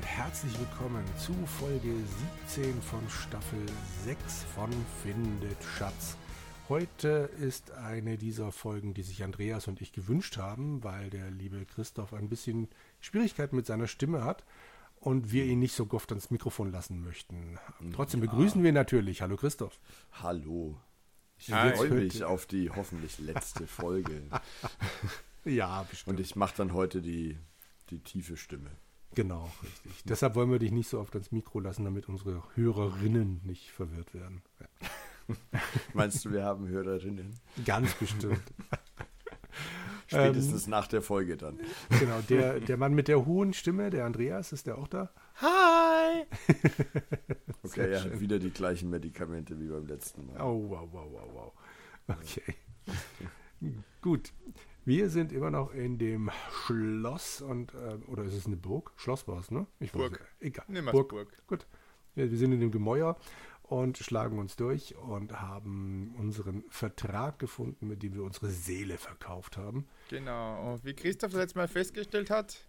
und herzlich willkommen zu Folge 17 von Staffel 6 von Findet Schatz. Heute ist eine dieser Folgen, die sich Andreas und ich gewünscht haben, weil der liebe Christoph ein bisschen Schwierigkeiten mit seiner Stimme hat und wir ihn nicht so oft ans Mikrofon lassen möchten. Trotzdem ja. begrüßen wir natürlich. Hallo Christoph. Hallo. Ich freue mich auf die hoffentlich letzte Folge. ja, bestimmt. Und ich mache dann heute die, die tiefe Stimme. Genau, richtig. Deshalb wollen wir dich nicht so oft ans Mikro lassen, damit unsere Hörerinnen nicht verwirrt werden. Meinst du, wir haben Hörerinnen? Ganz bestimmt. Spätestens ähm, nach der Folge dann. Genau, der, der Mann mit der hohen Stimme, der Andreas, ist der auch da? Hi! okay, er hat wieder die gleichen Medikamente wie beim letzten Mal. Oh, wow, wow, wow, wow. Okay. Gut. Wir sind immer noch in dem Schloss und äh, oder ist es eine Burg? Schloss war es, ne? Ich Burg. Weiß, egal. Burg. Burg. Gut. Wir, wir sind in dem Gemäuer und schlagen uns durch und haben unseren Vertrag gefunden, mit dem wir unsere Seele verkauft haben. Genau. Und wie Christoph das letzte Mal festgestellt hat,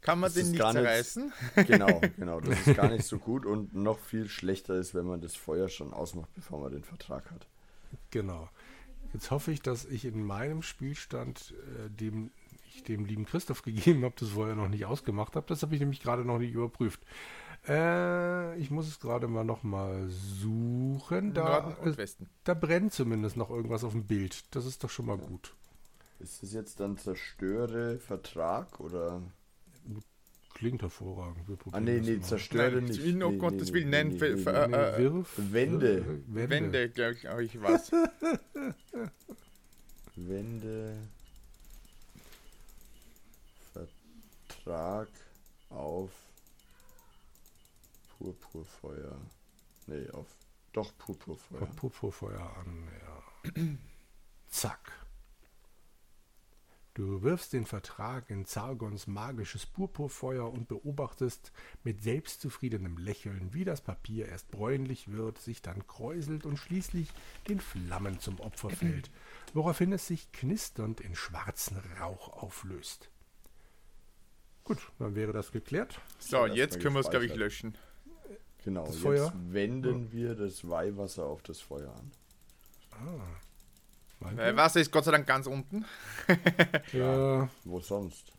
kann man das den nicht zerreißen. Nicht, genau, genau. Das ist gar nicht so gut und noch viel schlechter ist, wenn man das Feuer schon ausmacht, bevor man den Vertrag hat. Genau. Jetzt hoffe ich, dass ich in meinem Spielstand, äh, dem ich dem lieben Christoph gegeben habe, das vorher noch nicht ausgemacht habe. Das habe ich nämlich gerade noch nicht überprüft. Äh, ich muss es gerade mal noch mal suchen. Da, da brennt zumindest noch irgendwas auf dem Bild. Das ist doch schon mal gut. Ist das jetzt dann zerstöre Vertrag oder? Klingt hervorragend. ah, nee, nee, zerstöre Nein, nicht. In, oh nee, Gottes nee, Willen, nein. Nee, nee, äh, Wirf, Wände. Wände. Wände, glaube ich, ich was. Wände. Vertrag auf Purpurfeuer. Nee, auf. Doch, Purpurfeuer. Auf Purpurfeuer an, ja. Zack. Du wirfst den Vertrag in Zargons magisches Purpurfeuer und beobachtest mit selbstzufriedenem Lächeln, wie das Papier erst bräunlich wird, sich dann kräuselt und schließlich den Flammen zum Opfer fällt, woraufhin es sich knisternd in schwarzen Rauch auflöst. Gut, dann wäre das geklärt. So, jetzt können wir es, glaube ich, löschen. Genau, das jetzt Feuer? wenden wir das Weihwasser auf das Feuer an. Ah. Weil Wasser ist Gott sei Dank ganz unten. ja. Wo sonst?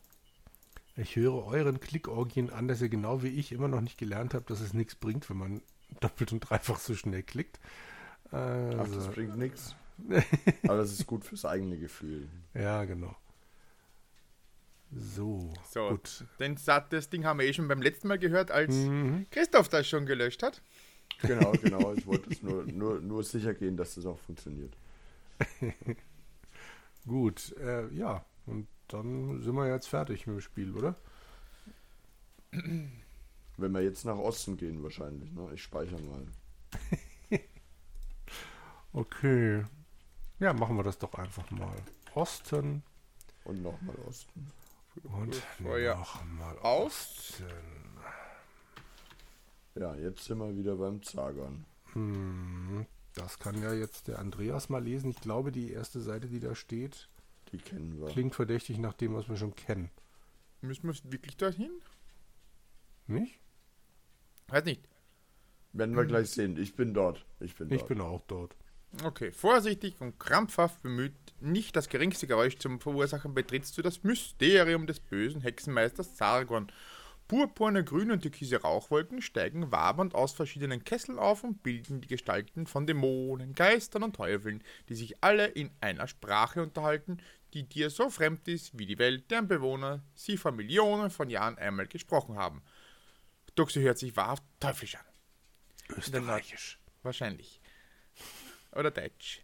Ich höre euren Klickorgien an, dass ihr genau wie ich immer noch nicht gelernt habt, dass es nichts bringt, wenn man doppelt und dreifach so schnell klickt. Also. Ach, das bringt nichts. Aber das ist gut fürs eigene Gefühl. Ja, genau. So, so gut. Den, das Ding haben wir eh schon beim letzten Mal gehört, als mhm. Christoph das schon gelöscht hat. Genau, genau. Ich wollte es nur, nur, nur sicher gehen, dass das auch funktioniert. Gut, äh, ja, und dann sind wir jetzt fertig mit dem Spiel, oder? Wenn wir jetzt nach Osten gehen, wahrscheinlich. Ne? Ich speichere mal. okay. Ja, machen wir das doch einfach mal. Osten. Und nochmal Osten. Und nochmal Osten. Ja, jetzt sind wir wieder beim Zagern. Hm, das kann ja jetzt der Andreas mal lesen. Ich glaube, die erste Seite, die da steht, die kennen wir. Klingt verdächtig nach dem, was wir schon kennen. Müssen wir wirklich dorthin? Nicht? Weiß nicht. Werden wir gleich sehen. Ich bin dort. Ich bin, ich dort. bin auch dort. Okay, vorsichtig und krampfhaft bemüht, nicht das geringste Geräusch zum Verursachen, betrittst du das Mysterium des bösen Hexenmeisters Sargon Purpurne, grüne und türkise Rauchwolken steigen wabernd aus verschiedenen Kesseln auf und bilden die Gestalten von Dämonen, Geistern und Teufeln, die sich alle in einer Sprache unterhalten, die dir so fremd ist wie die Welt, deren Bewohner sie vor Millionen von Jahren einmal gesprochen haben. Doch sie hört sich wahrhaft teuflisch an. Österreichisch. Wahrscheinlich. Oder Deutsch.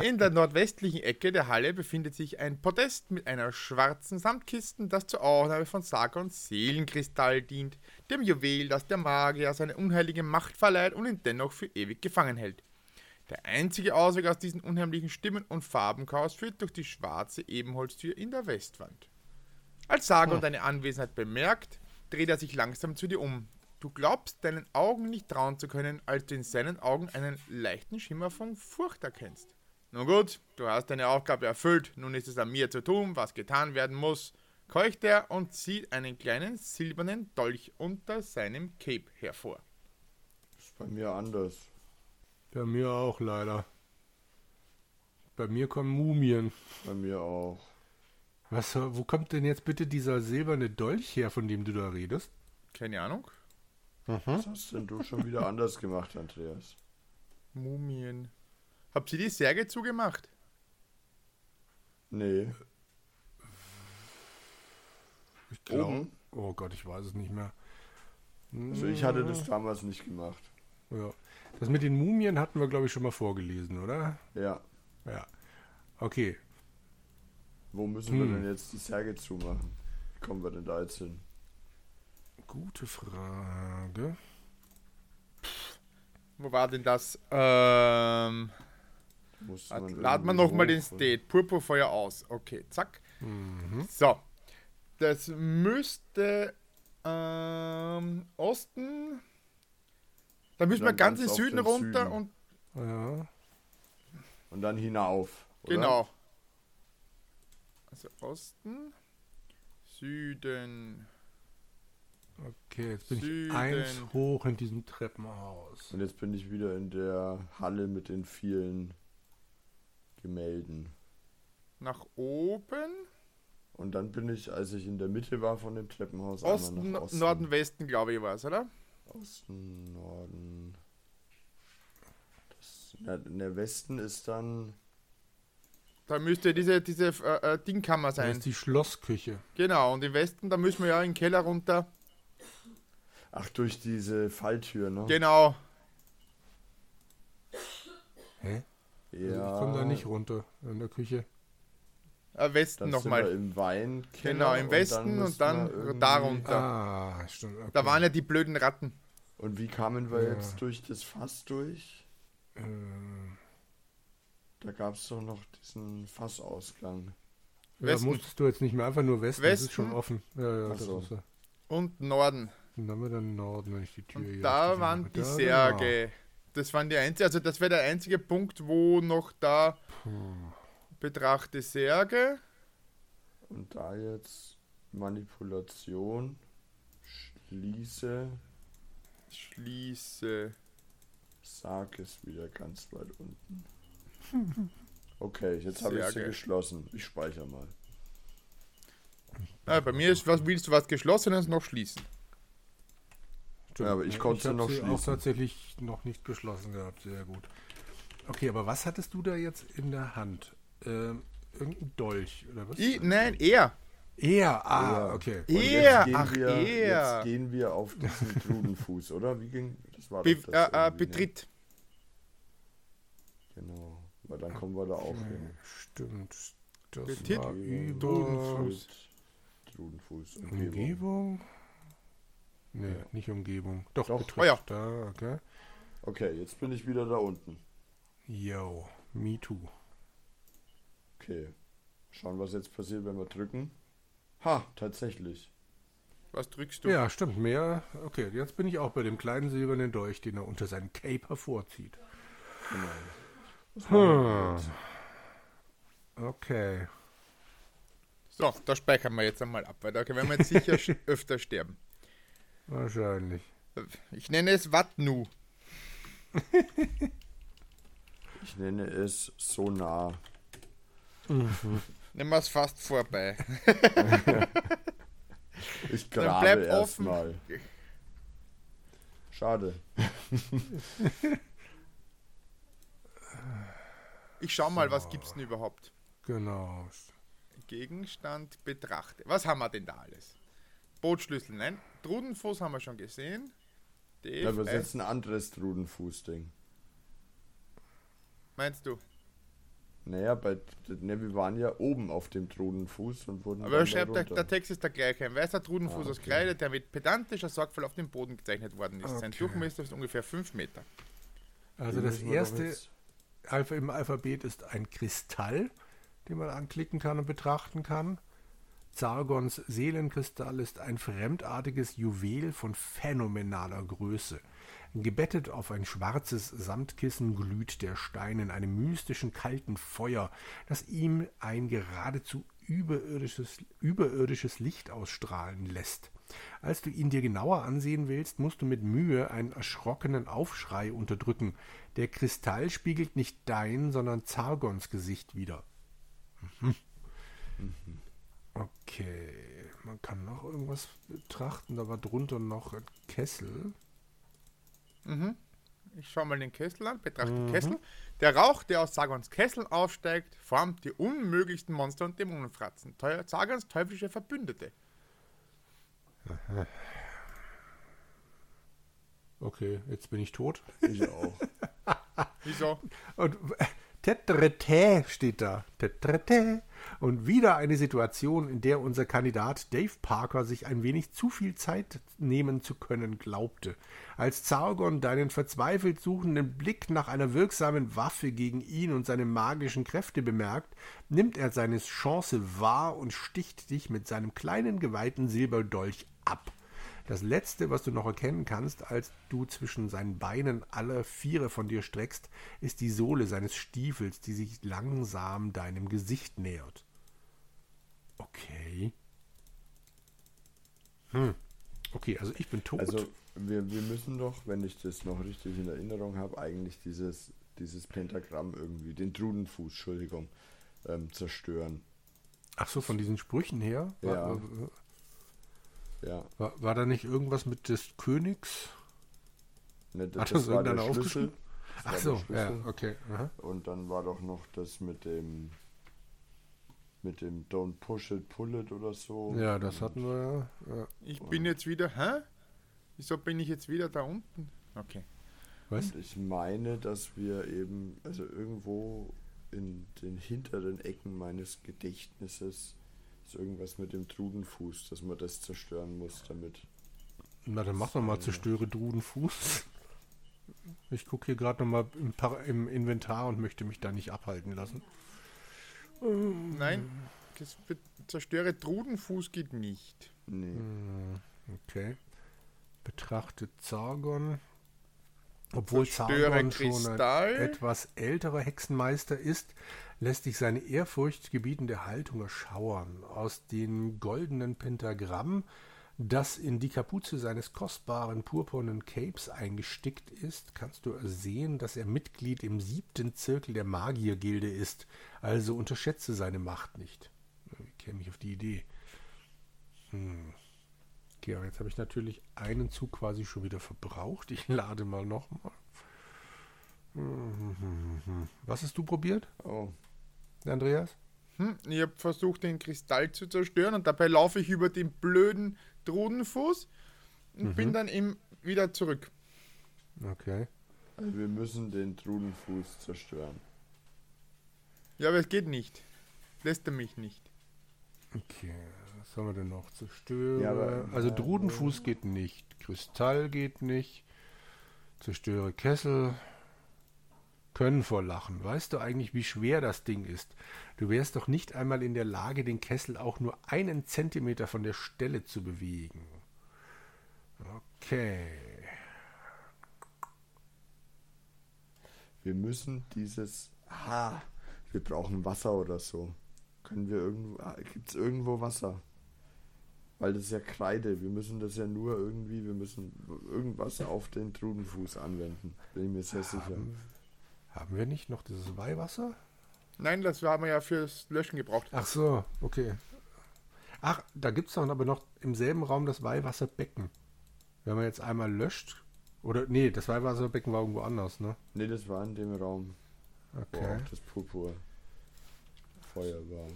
In der nordwestlichen Ecke der Halle befindet sich ein Podest mit einer schwarzen Samtkiste, das zur Aufnahme von Sargons Seelenkristall dient, dem Juwel, das der Magier seine unheilige Macht verleiht und ihn dennoch für ewig gefangen hält. Der einzige Ausweg aus diesem unheimlichen Stimmen- und Farbenchaos führt durch die schwarze Ebenholztür in der Westwand. Als Sargon oh. deine Anwesenheit bemerkt, dreht er sich langsam zu dir um. Du glaubst deinen Augen nicht trauen zu können, als du in seinen Augen einen leichten Schimmer von Furcht erkennst. Nun gut, du hast deine Aufgabe erfüllt, nun ist es an mir zu tun, was getan werden muss. keucht er und zieht einen kleinen silbernen Dolch unter seinem Cape hervor. Ist bei mir anders. Bei mir auch leider. Bei mir kommen Mumien. Bei mir auch. Was, wo kommt denn jetzt bitte dieser silberne Dolch her, von dem du da redest? Keine Ahnung. Was hast denn du schon wieder anders gemacht, Andreas? Mumien. Habt ihr die Särge zugemacht? Nee. Ich glaube. Oben? Oh Gott, ich weiß es nicht mehr. Also ich hatte das damals nicht gemacht. Ja. Das mit den Mumien hatten wir, glaube ich, schon mal vorgelesen, oder? Ja. Ja. Okay. Wo müssen Hm. wir denn jetzt die Särge zumachen? Wie kommen wir denn da jetzt hin? Gute Frage. Wo war denn das? Ähm, Muss warte, man laden wir nochmal den State. Purpurfeuer aus. Okay, zack. Mhm. So. Das müsste ähm, Osten. Da müssen wir ganz in ganz auf Süden den runter Süden. und Ja. Und dann hinauf. Oder? genau. Also Osten, Süden. Okay, jetzt bin Süden. ich eins hoch in diesem Treppenhaus. Und jetzt bin ich wieder in der Halle mit den vielen Gemälden. Nach oben, Und dann bin ich, als ich in der Mitte war von dem Treppenhaus, einmal Osten, nach Osten. Norden, Westen, glaube ich, war es, oder? Osten, Norden. Das, na, der Westen ist dann. Da müsste diese, diese äh, äh, Dingkammer Das sein. ist die Schlossküche. Genau, und im Westen, da müssen wir ja in den Keller runter. Ach, durch diese Falltür, ne? Genau. Hä? Also ja. ich komme da nicht runter in der Küche. Äh, Westen Dann nochmal. im Wein. Genau, im Westen und dann, da runter. Ah, stimmt. Okay. Da waren ja die blöden Ratten. Und wie kamen wir Ja. jetzt durch das Fass durch? Äh, Da gab es doch noch diesen Fassausgang. da Westen. musstest du jetzt nicht mehr einfach nur Westen, das ist Westen. schon offen. Ja, ja, so. ist ja. Und Norden. Und dann haben wir dann Norden, wenn ich die Tür Und hier da waren die Da, Särge. Das waren die einzigen, also das wäre der einzige Punkt, wo noch da betrachte Särge. Und da jetzt Manipulation. Schließe. Schließe. Sag es wieder ganz weit unten. Okay, jetzt habe ich sie geschlossen. Ich speichere mal. Ah, bei mir ist, was willst du, was Geschlossenes noch schließen? Stimmt. Ja, aber ich konnte sie hab noch sie auch schließen. tatsächlich noch nicht geschlossen gehabt. Sehr gut. Okay, aber was hattest du da jetzt in der Hand? Ähm, irgendein Dolch oder was? Ich, nein, er. Er, ah, Ja. okay. Er, jetzt gehen ach, wir, er. Jetzt gehen wir auf diesen Trudenfuß, oder? Wie ging das? War Be das äh, äh, ne? betritt. Genau. Weil dann kommen wir da auch hin. Stimmt. Das Betritt war Trudenfuß. Trudenfuß. Umgebung. Umgebung? Nee, Ja. nicht Umgebung. Doch, Doch. Betritt. Oh ja. Da, okay. Okay, jetzt bin ich wieder da unten. Yo, me too. Okay. Schauen, was jetzt passiert, wenn wir drücken. Ha, tatsächlich. Was drückst du? Ja, stimmt, mehr. Okay, jetzt bin ich auch bei dem kleinen silbernen Dolch, den er unter seinen Cape hervorzieht. Genau. Hm. Okay. So, da speichern wir jetzt einmal ab, weil da werden wir jetzt sicher öfter sterben. Wahrscheinlich. Ich nenne es Watnu. Ich nenne es Sonar. Nehmen wir es fast vorbei. Ich grabe erstmal. Schade. Ich schau mal, was gibt's denn überhaupt? Genau. Gegenstand betrachte. Was haben wir denn da alles? Bootschlüssel, nein. Trudenfuß haben wir schon gesehen. Ja, aber das ist DFI, jetzt ein anderes Trudenfuß-Ding. meinst du? Naja, bei, ne, wir waren ja oben auf dem Trudenfuß und wurden. Aber er schreibt, der, der Text ist der gleiche. Ein weißer Trudenfuß Ah, aus okay. Kreide, der mit pedantischer Sorgfalt auf dem Boden gezeichnet worden ist. Sein Okay. Durchmesser ist ungefähr 5 Meter. Also das erste Alpha im Alphabet ist ein Kristall, den man anklicken kann und betrachten kann. Zargons Seelenkristall ist ein fremdartiges Juwel von phänomenaler Größe. Gebettet auf ein schwarzes Samtkissen glüht der Stein in einem mystischen kalten Feuer, das ihm ein geradezu überirdisches, überirdisches Licht ausstrahlen lässt. Als du ihn dir genauer ansehen willst, musst du mit Mühe einen erschrockenen Aufschrei unterdrücken. Der Kristall spiegelt nicht dein, sondern Zargons Gesicht wider. Mhm. Okay, man kann noch irgendwas betrachten. Da war drunter noch ein Kessel. Mhm. Ich schaue mal den Kessel an, betrachte den Kessel. Der Rauch, der aus Sagons Kessel aufsteigt, formt die unmöglichsten Monster und Dämonenfratzen. Teu- Sagons teuflische Verbündete. Okay, jetzt bin ich tot. Ich auch. Wieso? Und Tetrete steht da. Tetrete. Und wieder eine Situation, in der unser Kandidat Dave Parker sich ein wenig zu viel Zeit nehmen zu können glaubte. Als Zargon deinen verzweifelt suchenden Blick nach einer wirksamen Waffe gegen ihn und seine magischen Kräfte bemerkt, nimmt er seine Chance wahr und sticht dich mit seinem kleinen geweihten Silberdolch ab. Das letzte, was du noch erkennen kannst, als du zwischen seinen Beinen alle Viere von dir streckst, ist die Sohle seines Stiefels, die sich langsam deinem Gesicht nähert. Okay. Hm. Okay, also ich bin tot. Also wir, wir müssen doch, wenn ich das noch richtig in Erinnerung habe, eigentlich dieses, dieses Pentagramm irgendwie, den Drudenfuß, Entschuldigung, ähm, zerstören. Ach so, von diesen Sprüchen her? Ja. War, Ja, war, war da nicht irgendwas mit des Königs? ne, Hat das, das das war der irgendeiner Schlüssel. aufgeschrieben? Das Ach so, ja, okay. Aha. Und dann war doch noch das mit dem mit dem Don't Push It, Pull It oder so. Ja, das hatten wir ja. ja. Ich bin jetzt wieder, hä? Wieso bin ich jetzt wieder da unten? Okay. Was? Und ich meine, dass wir eben, also irgendwo in den hinteren Ecken meines Gedächtnisses ist irgendwas mit dem Trudenfuß, dass man das zerstören muss, damit. Na, dann mach doch mal zerstöre Drudenfuß. Ich gucke hier gerade nochmal im, im Inventar und möchte mich da nicht abhalten lassen. Nein, das zerstöre Trudenfuß geht nicht. Nee. Okay. Betrachte Zargon. Obwohl Zargon schon ein etwas älterer Hexenmeister ist, lässt dich seine ehrfurchtgebietende Haltung erschauern. Aus dem goldenen Pentagramm, das in die Kapuze seines kostbaren purpurnen Capes eingestickt ist, kannst du sehen, dass er Mitglied im siebten Zirkel der Magiergilde ist. Also unterschätze seine Macht nicht. Wie käme ich auf die Idee? Hm. Okay, aber jetzt habe ich natürlich einen Zug quasi schon wieder verbraucht. Ich lade mal nochmal. Was hast du probiert, Oh, Andreas? Hm, ich habe versucht, den Kristall zu zerstören und dabei laufe ich über den blöden Trudenfuß und bin dann eben wieder zurück. Okay. also wir müssen den Trudenfuß zerstören. Ja, aber es geht nicht. Lässt er mich nicht. Okay, was haben wir denn noch? Zerstöre. Ja, aber- also Drudenfuß geht nicht. Kristall geht nicht. Zerstöre Kessel. Können vor Lachen. Weißt du eigentlich, wie schwer das Ding ist? Du wärst doch nicht einmal in der Lage, den Kessel auch nur einen Zentimeter von der Stelle zu bewegen. Okay. Wir müssen dieses. Ah, wir brauchen Wasser oder so. Können wir irgendwo. Gibt es irgendwo Wasser? Weil das ist ja Kreide. Wir müssen das ja nur irgendwie. Wir müssen irgendwas auf den Trudenfuß anwenden. Bin ich mir sehr sicher. Haben, haben wir nicht noch dieses Weihwasser? Nein, das haben wir ja fürs Löschen gebraucht. Ach so, okay. Ach, da gibt es doch aber noch im selben Raum das Weihwasserbecken. Wenn man jetzt einmal löscht. Oder, nee, das Weihwasserbecken war irgendwo anders, ne? Nee, das war in dem Raum, wo Okay. auch das Purpur Feuer war.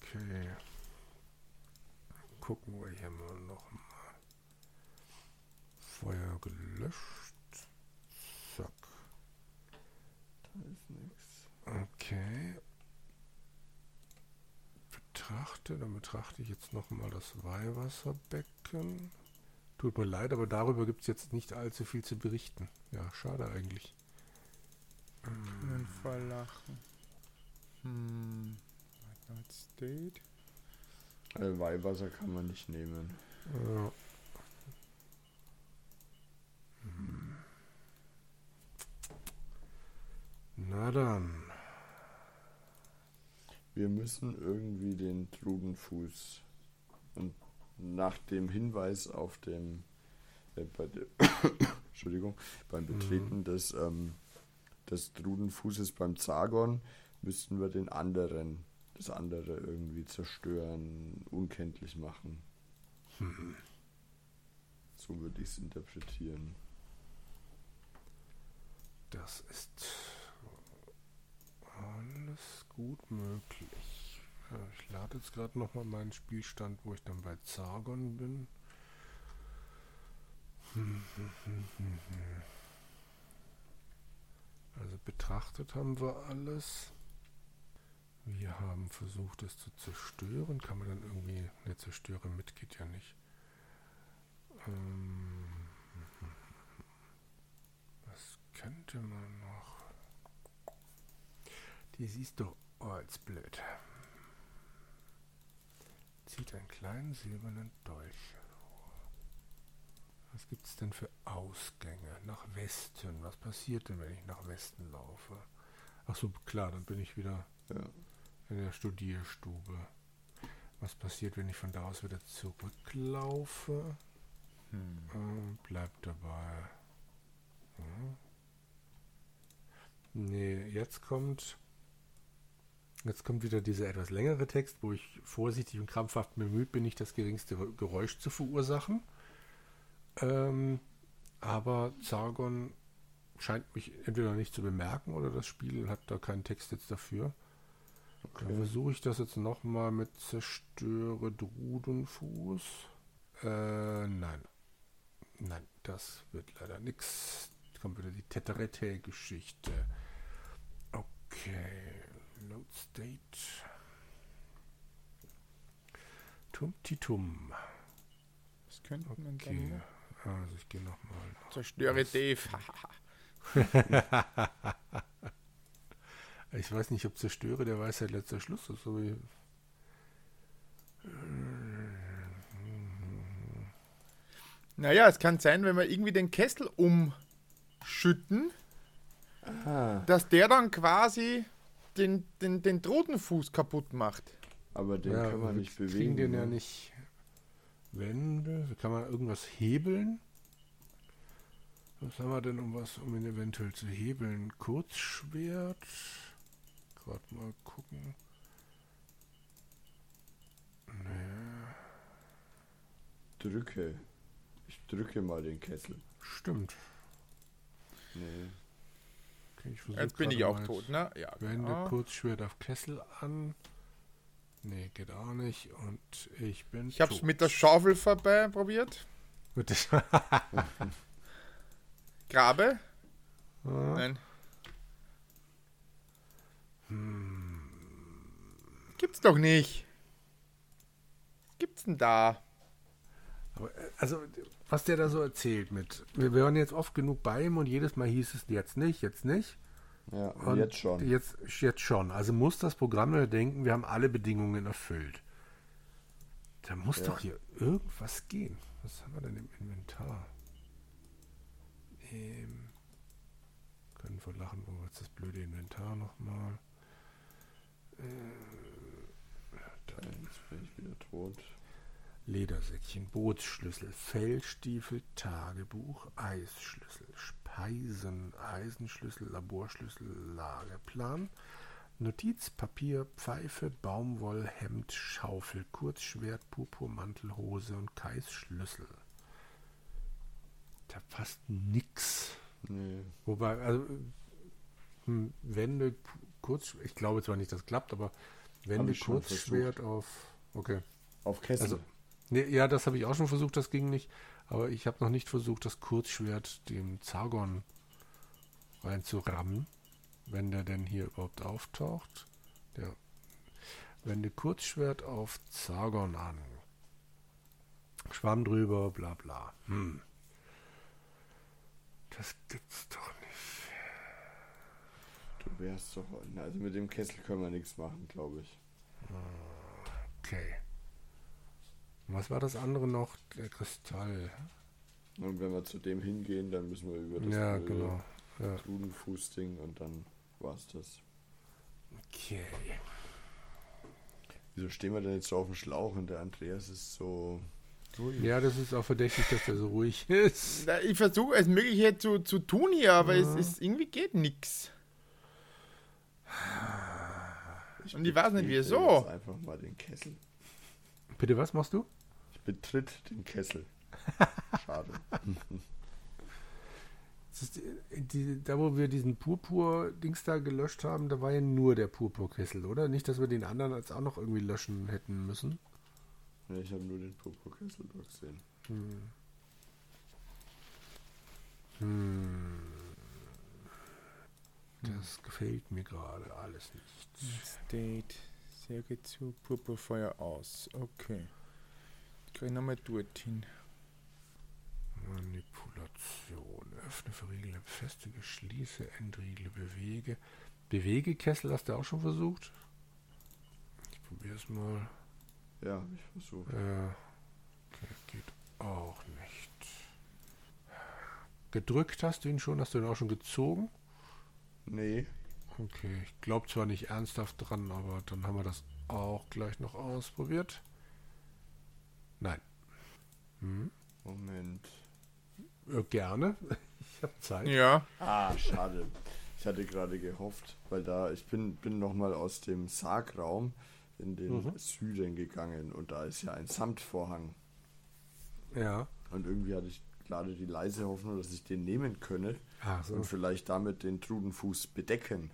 Okay. Gucken wir hier mal noch mal. Feuer gelöscht. Zack. Da ist nichts. Okay. Betrachte, dann betrachte ich jetzt noch mal das Weihwasserbecken. Tut mir leid, aber darüber gibt es jetzt nicht allzu viel zu berichten. Ja, schade eigentlich. Einen verlachen. Hm. White State. Äh, Weihwasser kann man nicht nehmen. Ja. Hm. Na dann. Wir müssen irgendwie den Trudenfuß und nach dem Hinweis auf dem äh, bei de, Entschuldigung, beim Betreten mhm. des, ähm, des Drudenfußes beim Zagon müssten wir den anderen, das andere irgendwie zerstören, unkenntlich machen. So würde ich es interpretieren. Das ist alles gut möglich. Ja, Ich lade jetzt gerade nochmal meinen Spielstand, wo ich dann bei Zargon bin. Also betrachtet haben wir alles. Wir haben versucht, es zu zerstören. Kann man dann irgendwie... Ne, zerstören mit geht ja nicht. Ähm, was könnte man noch? Die siehst du als blöd. Zieht einen kleinen silbernen Dolch. Was gibt es denn für Ausgänge? Nach Westen. Was passiert denn, wenn ich nach Westen laufe? Ach so, klar, dann bin ich wieder Ja. In der Studierstube. Was passiert, wenn ich von da aus wieder zurücklaufe? Hm. Äh, bleibt dabei. Hm. Nee, jetzt kommt. Jetzt kommt wieder dieser etwas längere Text, wo ich vorsichtig und krampfhaft bemüht bin, nicht das geringste Geräusch zu verursachen. Ähm, aber Zargon scheint mich entweder nicht zu bemerken oder das Spiel hat da keinen Text jetzt dafür. Dann versuche ich das jetzt nochmal mit Zerstöre Drudenfuß. Äh, nein. Nein, das wird leider. Jetzt kommt wieder die Teterete-Geschichte. Okay. Load State. Tum-Titum. Was könnte man Okay. dann? Also ich gehe nochmal. Zerstöre Dave. Ich weiß nicht, ob Zerstöre der Weisheit letzter Schluss ist. Wie naja, es kann sein, wenn wir irgendwie den Kessel umschütten, Ah, dass der dann quasi den, den, den Drudenfuß kaputt macht. aber den kann man wir nicht kriegen bewegen. den ja ne? nicht. Wände. Kann man irgendwas hebeln? Was haben wir denn, um was, um ihn eventuell zu hebeln? Kurzschwert. Gerade mal gucken. Nee, Drücke. Ich drücke mal den Kessel. stimmt. Nee. Okay, Jetzt bin ich auch tot, ne? Ja, Wende genau. Kurzschwert auf Kessel an. Nee, geht auch nicht. Und ich bin. Ich hab's tot. mit der Schaufel vorbei probiert. Mit der Grabe? Ah, Nein. Gibt's doch nicht. Was gibt's denn da? Aber, äh, also, was der da so erzählt mit. Wir waren jetzt oft genug bei ihm und jedes Mal hieß es jetzt nicht, jetzt nicht. Ja, und, Und jetzt schon. Jetzt, jetzt schon. Also muss das Programm nur denken, wir haben alle Bedingungen erfüllt. Da muss Ja. doch hier irgendwas gehen. Was haben wir denn im Inventar? Ähm, können wir lachen, wo wir jetzt das blöde Inventar nochmal. Jetzt bin ich wieder tot. Ledersäckchen, Bootsschlüssel, Fellstiefel, Tagebuch, Eisschlüssel, Speisen, Eisenschlüssel, Laborschlüssel, Lageplan, Notizpapier, Pfeife, Baumwollhemd, Schaufel, Kurzschwert, Purpurmantel, Hose und Kais Schlüssel. Da passt nix. Nee. Wobei, also hm, Wände, kurz, ich glaube zwar nicht, dass das klappt, aber schon Kurzschwert auf. Okay. Auf Kessel. Also, nee, ja, das habe ich auch schon versucht, das ging nicht. Aber ich habe noch nicht versucht, das Kurzschwert dem Zargon reinzurammen, wenn der denn hier überhaupt auftaucht. Der wende Kurzschwert auf Zargon an. Schwamm drüber, bla bla. Hm. Das gibt's doch. Du wärst doch. Also mit dem Kessel können wir nichts machen, glaube ich. Okay. Was war das andere noch? Der Kristall. Und wenn wir zu dem hingehen, dann müssen wir über das Ja, genau. Ja. Trudenfußding und dann. war's das. Okay. Wieso stehen wir denn jetzt so auf dem Schlauch und der Andreas ist so ruhig? Ja, das ist auch verdächtig, dass der so ruhig ist. Na, Ich versuche es Mögliche zu, zu tun hier, aber es ist irgendwie geht nichts. Und ich weiß nicht, wieso. einfach mal den Kessel. Bitte, was machst du? Ich betritt den Kessel. Schade. Die, die, da, wo wir diesen Purpur-Dings da gelöscht haben, da war ja nur der Purpurkessel, oder? Nicht, dass wir den anderen als auch noch irgendwie löschen hätten müssen. Nee, ich habe nur den Purpurkessel durchgesehen. Hm. Hm. Das gefällt mir gerade alles nicht. State, Särge zu, Purpurfeuer aus. Okay. Ich gehe nochmal dorthin. Manipulation. Öffne, verriegle, befestige, schließe, entriegle, bewege. Bewegekessel hast du auch schon versucht? Ich probiere es mal. Ja, hab ich versucht. Ja. Okay, geht auch nicht. Gedrückt hast du ihn schon? Hast du ihn auch schon gezogen? Nee, Okay, ich glaube zwar nicht ernsthaft dran, aber dann haben wir das auch gleich noch ausprobiert. Nein. Hm? Moment. Äh, gerne. Ich habe Zeit. Ja. Ah, schade. Ich hatte gerade gehofft, weil da, ich bin, bin nochmal aus dem Sargraum in den Mhm. Süden gegangen und da ist ja ein Samtvorhang. Ja. Und irgendwie hatte ich gerade die leise Hoffnung, dass ich den nehmen könne so. und vielleicht damit den Trudenfuß bedecken.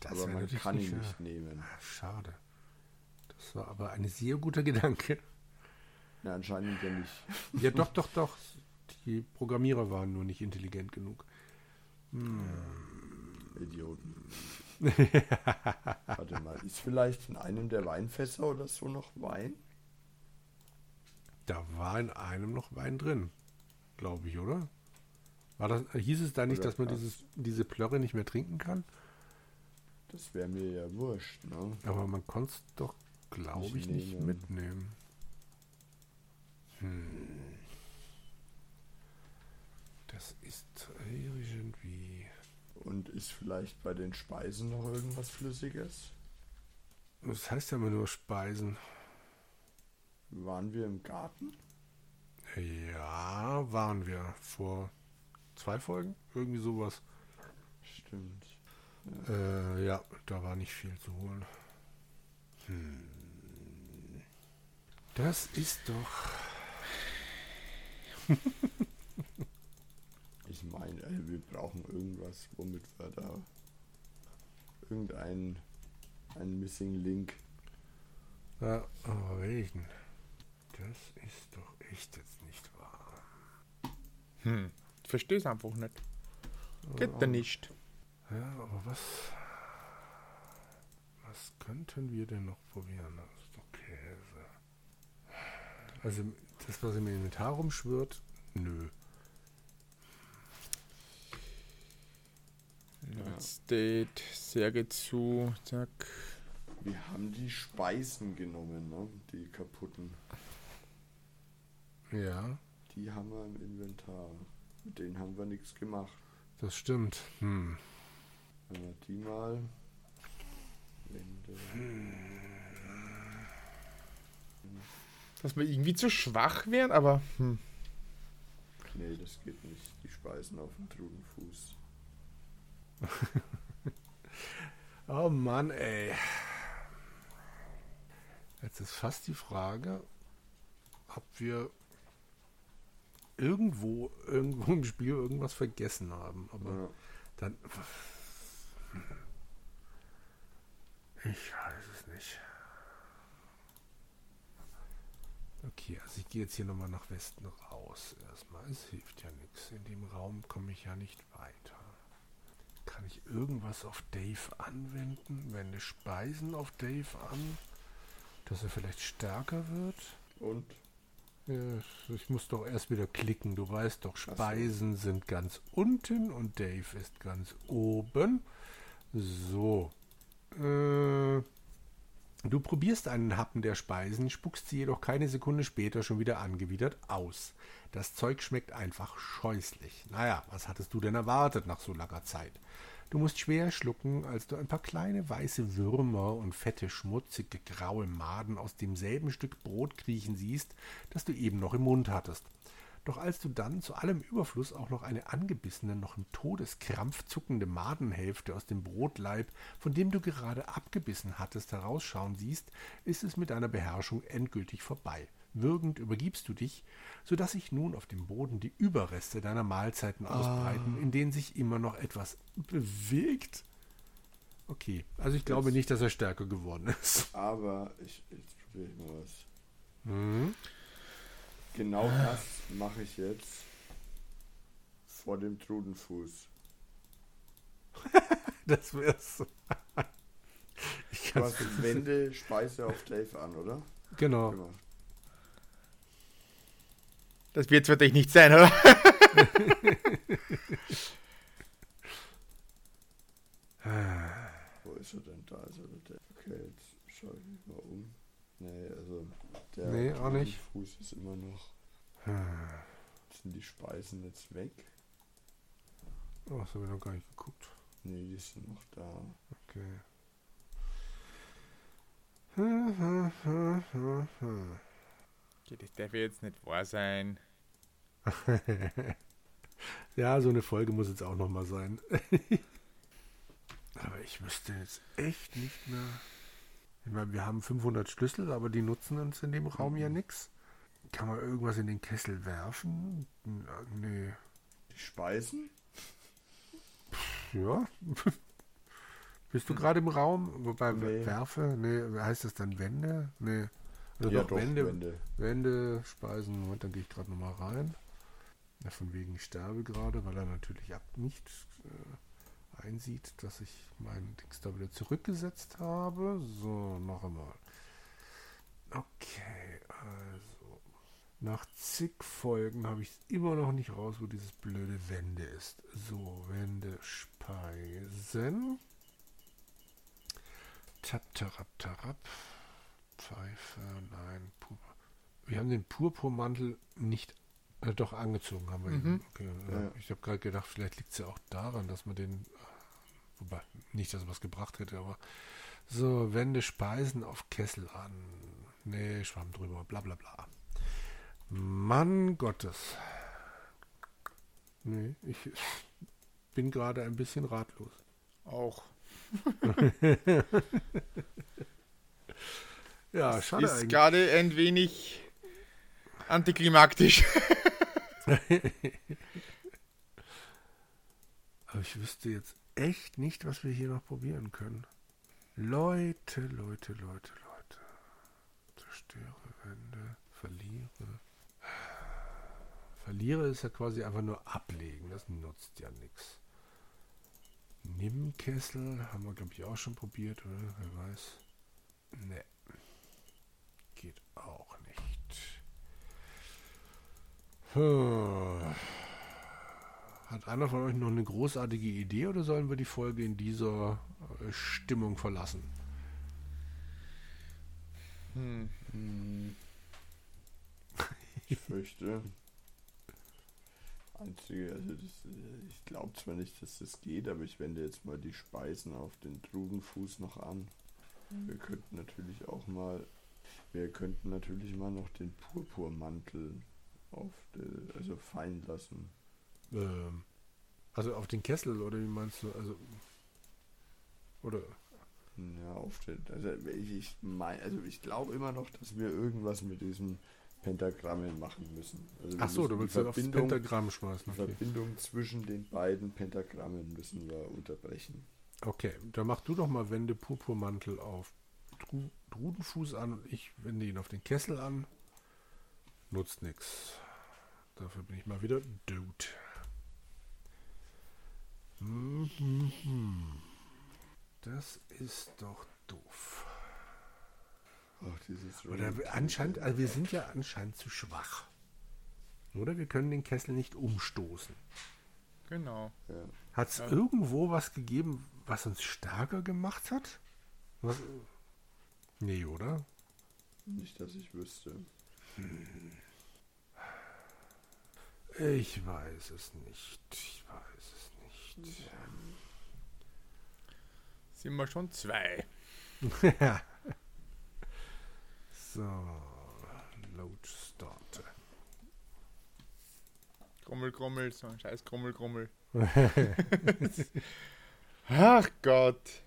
Das aber man kann ihn nicht nehmen. Ah, Schade. Das war aber ein sehr guter Gedanke. Ja, anscheinend ja nicht. Ja, doch, doch, doch. Die Programmierer waren nur nicht intelligent genug. Idioten. Warte mal, ist vielleicht in einem der Weinfässer oder so noch Wein? Da war in einem noch Wein drin, glaube ich, oder? War das, hieß es da nicht, Oder dass man dieses, diese Plörre nicht mehr trinken kann? Das wäre mir ja wurscht, ne? Aber man konnte es doch, glaube ich, nicht nehmen. mitnehmen. Hm. Das ist irgendwie. Und ist vielleicht bei den Speisen noch irgendwas Flüssiges? Das heißt ja immer nur Speisen. Waren wir im Garten? Ja, waren wir vor zwei Folgen? Irgendwie sowas. Stimmt. Äh, ja, da war nicht viel zu holen. Hm. Das ist doch. Ich meine, ey, wir brauchen irgendwas, womit wir da irgendein ein Missing Link. Ja, aber welchen? Das ist doch echt jetzt nicht wahr. Hm. Ich verstehe es einfach nicht. Geht da nicht. Ja, aber was. Was könnten wir denn noch probieren? Das ist doch Käse. Also, das, was im Inventar rumschwirrt, nö. Ja. State, Särge zu, zack. Wir haben die Speisen genommen, ne? Die kaputten. Ja, Die haben wir im Inventar. Mit denen haben wir nichts gemacht. das stimmt. Hm. Wenn wir die mal. Dass wir irgendwie zu schwach wären, aber hm. Nee, das geht nicht. Die Speisen auf dem Trudenfuß. Oh Mann, ey. Jetzt ist fast die Frage, ob wir irgendwo, irgendwo im Spiel irgendwas vergessen haben. Aber Ja. dann. Ich weiß es nicht. Okay, also ich gehe jetzt hier nochmal nach Westen raus. Erstmal, es hilft ja nichts. In dem Raum komme ich ja nicht weiter. Kann ich irgendwas auf Dave anwenden? Wende Speisen auf Dave an, dass er vielleicht stärker wird? Und? Ich muss doch erst wieder klicken. Du weißt doch, so. Speisen sind ganz unten und Dave ist ganz oben. So. Äh, du probierst einen Happen der Speisen, spuckst sie jedoch keine Sekunde später schon wieder angewidert aus. Das Zeug schmeckt einfach scheußlich. Naja, was hattest du denn erwartet nach so langer Zeit? Du musst schwer schlucken, als du ein paar kleine weiße Würmer und fette, schmutzige, graue Maden aus demselben Stück Brot kriechen siehst, das du eben noch im Mund hattest. Doch als du dann zu allem Überfluss auch noch eine angebissene, noch im Todeskrampf zuckende Madenhälfte aus dem Brotleib, von dem du gerade abgebissen hattest, herausschauen siehst, ist es mit deiner Beherrschung endgültig vorbei. Würgend übergibst du dich, so dass sich nun auf dem Boden die Überreste deiner Mahlzeiten ausbreiten, in denen sich immer noch etwas bewegt. Okay, also ich glaube nicht, dass er stärker geworden ist. Aber ich, jetzt probiere ich mal was. Mhm. Genau das mache ich jetzt vor dem Trudenfuß. Das wär's. Ich Du hast Wände, Speise auf Dave an, oder? Genau. Gemacht. Das wird zwar dich nicht sein, oder? Wo ist er denn? Da ist er, der Dave. Okay, jetzt schaue ich mich mal um. Nee, also der Nee, auch nicht. Fuß ist immer noch. Sind die Speisen jetzt weg? Oh, das habe ich noch gar nicht geguckt. Nee, die sind noch da. Okay. Okay, das darf jetzt nicht wahr sein. ja, so eine Folge muss jetzt auch noch mal sein. aber ich wüsste jetzt echt nicht mehr. Ich meine, wir haben 500 Schlüssel, aber die nutzen uns in dem Raum ja nichts. Kann man irgendwas in den Kessel werfen? N- Nee. Die Speisen? Ja. Bist du gerade im Raum? Wobei Nee. werfe? Nee, heißt das dann Wände? Nee. Also ja, doch, doch, Wände, Wände. Wände, Speisen, Moment, dann gehe ich gerade nochmal rein. Ja, von wegen ich sterbe gerade, weil er natürlich ab nicht äh, einsieht, dass ich mein Dings da wieder zurückgesetzt habe. So, noch einmal. Okay, also. Nach zig Folgen habe ich immer noch nicht raus, wo dieses blöde Wände ist. So, Wände, Speisen. Tap, tarap, tarap. Pfeife, nein, Pur. Wir haben den Purpurmantel nicht, äh, doch angezogen haben wir Mhm. ihn. Okay, ja. Ja. Ich habe gerade gedacht, vielleicht liegt es ja auch daran, dass man den, äh, wobei, nicht, dass er was gebracht hätte, aber so, Wände speisen auf Kessel an. Nee, Schwamm drüber, bla bla bla. Mann Gottes. Nee, ich bin gerade ein bisschen ratlos. Auch. Ja, Das schade ist eigentlich. gerade ein wenig antiklimaktisch. Aber ich wüsste jetzt echt nicht, was wir hier noch probieren können. Leute, Leute, Leute, Leute. Zerstöre Wände, verliere. Verliere ist ja quasi einfach nur ablegen. Das nutzt ja nichts. Nimm Kessel, haben wir glaube ich auch schon probiert, oder? Wer weiß. Ne. Geht auch nicht. Hm. Hat einer von euch noch eine großartige Idee oder sollen wir die Folge in dieser äh, Stimmung verlassen? Hm. Hm. Ich fürchte. Einzige, also das, äh, ich glaube zwar nicht, dass das geht, aber ich wende jetzt mal die Speisen auf den Trudenfuß noch an. Wir könnten natürlich auch mal, wir könnten natürlich mal noch den Purpurmantel auf, de, also fallen lassen. Ähm, also auf den Kessel oder wie meinst du? Also oder Ja, auf den, also ich, ich mein, also ich glaube immer noch, dass wir irgendwas mit diesen Pentagrammen machen müssen. Also ach so, du die willst ja aufs Pentagramm schmeißen. Die Okay. Verbindung zwischen den beiden Pentagrammen müssen wir unterbrechen. okay, dann mach du doch mal Wende Purpurmantel auf Tru Drudenfuß an und ich wende ihn auf den Kessel an. Nutzt nix. Dafür bin ich mal wieder Dude. Das ist doch doof. Ach, dieses Oder anscheinend, also wir sind ja anscheinend zu schwach. Oder wir können den Kessel nicht umstoßen. Genau. Ja. Hat es Ja. irgendwo was gegeben, was uns stärker gemacht hat? Was? Nee, oder? Nicht, dass ich wüsste. Ich weiß es nicht. Ich weiß es nicht. Sind wir schon zwei. so, Load Start. Krummel, Krummel, so ein scheiß Krummel, Krummel. Ach Gott.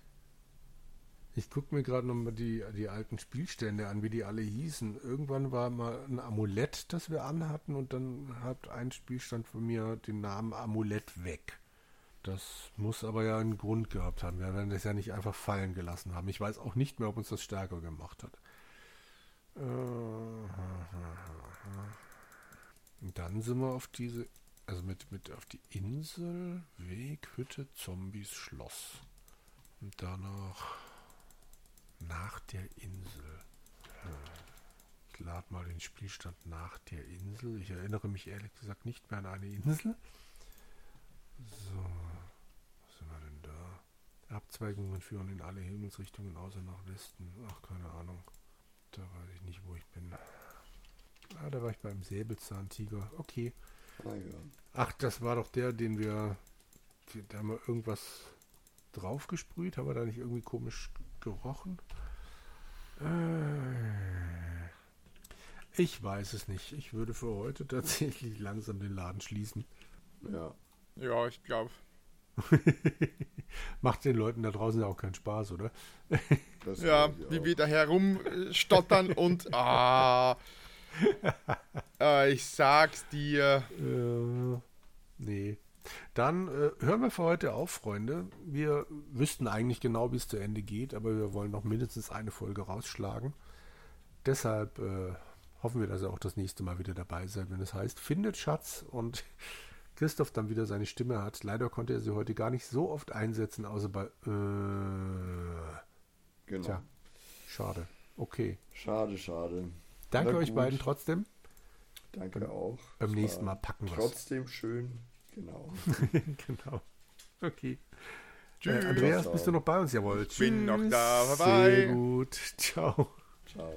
Ich gucke mir gerade nochmal die, die alten Spielstände an, wie die alle hießen. Irgendwann war mal ein Amulett, das wir anhatten, und dann hat ein Spielstand von mir den Namen Amulett weg. Das muss aber ja einen Grund gehabt haben. Wir werden das ja nicht einfach fallen gelassen haben. Ich weiß auch nicht mehr, ob uns das stärker gemacht hat. Äh, und dann sind wir auf diese, also mit, mit auf die Insel, Weg, Hütte, Zombies, Schloss. Und danach nach der Insel. Ich lade mal den Spielstand nach der Insel. Ich erinnere mich ehrlich gesagt nicht mehr an eine Insel. So, was sind wir denn da? Abzweigungen führen in alle Himmelsrichtungen außer nach Westen. Ach, keine Ahnung. Da weiß ich nicht, wo ich bin. Ah, da war ich beim Säbelzahntiger. Okay. Ach, das war doch der, den wir. Da haben wir irgendwas draufgesprüht. Haben wir da nicht irgendwie komisch gerochen? Äh, ich weiß es nicht. Ich würde für heute tatsächlich langsam den Laden schließen. ja. Ja, ich glaube. Macht den Leuten da draußen ja auch keinen Spaß, oder? Das Ja, glaub ich wie auch. wir da herumstottern und. Ah, äh, ich sag's dir. Äh, nee. Dann äh, hören wir für heute auf, Freunde. Wir wüssten eigentlich genau, wie es zu Ende geht, aber wir wollen noch mindestens eine Folge rausschlagen. Deshalb äh, hoffen wir, dass ihr auch das nächste Mal wieder dabei seid, wenn es heißt, findet Schatz und Christoph dann wieder seine Stimme hat. Leider konnte er sie heute gar nicht so oft einsetzen, außer bei äh, Genau. Tja. schade. Okay. Schade, schade. Danke euch beiden trotzdem. Danke auch. Beim Es nächsten Mal packen wir's. Trotzdem schön. Genau. genau. Okay. Tschüss. Äh, Andreas, Ciao. bist du noch bei uns? Jawohl. bin noch da. Tschüss. Bye, bye. Sehr gut. Ciao. Ciao.